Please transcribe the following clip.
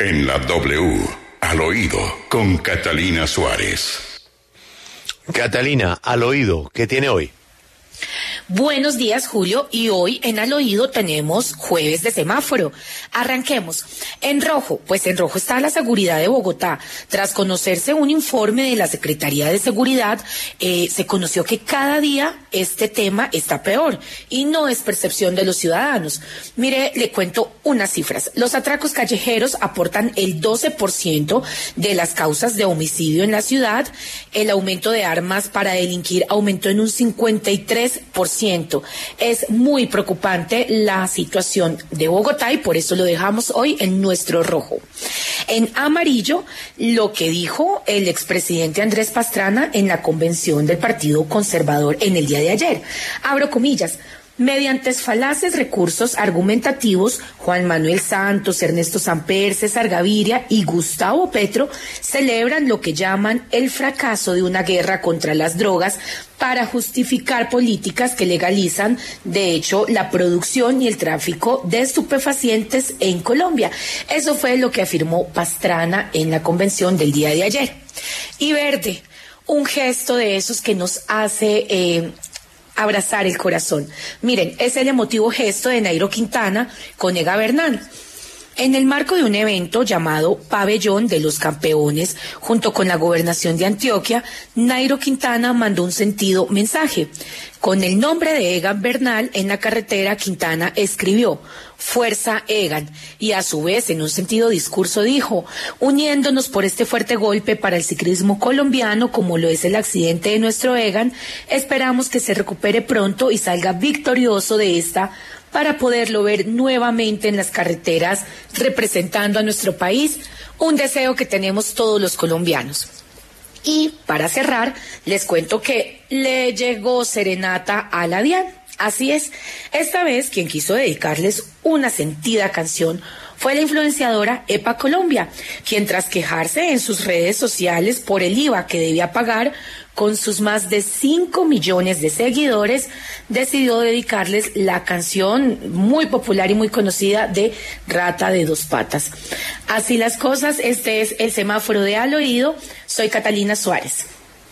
En la W, al oído, con Catalina Suárez. Catalina, al oído, ¿qué tiene hoy? Buenos días, Julio, y hoy en Al Oído tenemos jueves de semáforo. Arranquemos. En rojo, pues en rojo está la seguridad de Bogotá. Tras conocerse un informe de la Secretaría de Seguridad, eh, se conoció que cada día este tema está peor y no es percepción de los ciudadanos. Mire, le cuento unas cifras. Los atracos callejeros aportan el 12% de las causas de homicidio en la ciudad. El aumento de armas para delinquir aumentó en un 53%. Es muy preocupante la situación de Bogotá y por eso lo dejamos hoy en nuestro rojo. En amarillo, lo que dijo el expresidente Andrés Pastrana en la convención del Partido Conservador en el día de ayer. Abro comillas. Mediante falaces recursos argumentativos, Juan Manuel Santos, Ernesto Samper, César Gaviria y Gustavo Petro celebran lo que llaman el fracaso de una guerra contra las drogas para justificar políticas que legalizan, de hecho, la producción y el tráfico de estupefacientes en Colombia. Eso fue lo que afirmó Pastrana en la convención del día de ayer. Y verde, un gesto de esos que nos hace eh, abrazar el corazón. Miren, es el emotivo gesto de Nairo Quintana con Ega Bernal. En el marco de un evento llamado Pabellón de los Campeones, junto con la gobernación de Antioquia, Nairo Quintana mandó un sentido mensaje. Con el nombre de Egan Bernal en la carretera, Quintana escribió Fuerza Egan y a su vez en un sentido discurso dijo, uniéndonos por este fuerte golpe para el ciclismo colombiano como lo es el accidente de nuestro Egan, esperamos que se recupere pronto y salga victorioso de esta para poderlo ver nuevamente en las carreteras representando a nuestro país, un deseo que tenemos todos los colombianos. Y para cerrar, les cuento que le llegó serenata a la DIAN. Así es, esta vez quien quiso dedicarles una sentida canción fue la influenciadora EPA Colombia, quien tras quejarse en sus redes sociales por el IVA que debía pagar con sus más de 5 millones de seguidores, decidió dedicarles la canción muy popular y muy conocida de Rata de dos patas. Así las cosas, este es el semáforo de al oído. Soy Catalina Suárez.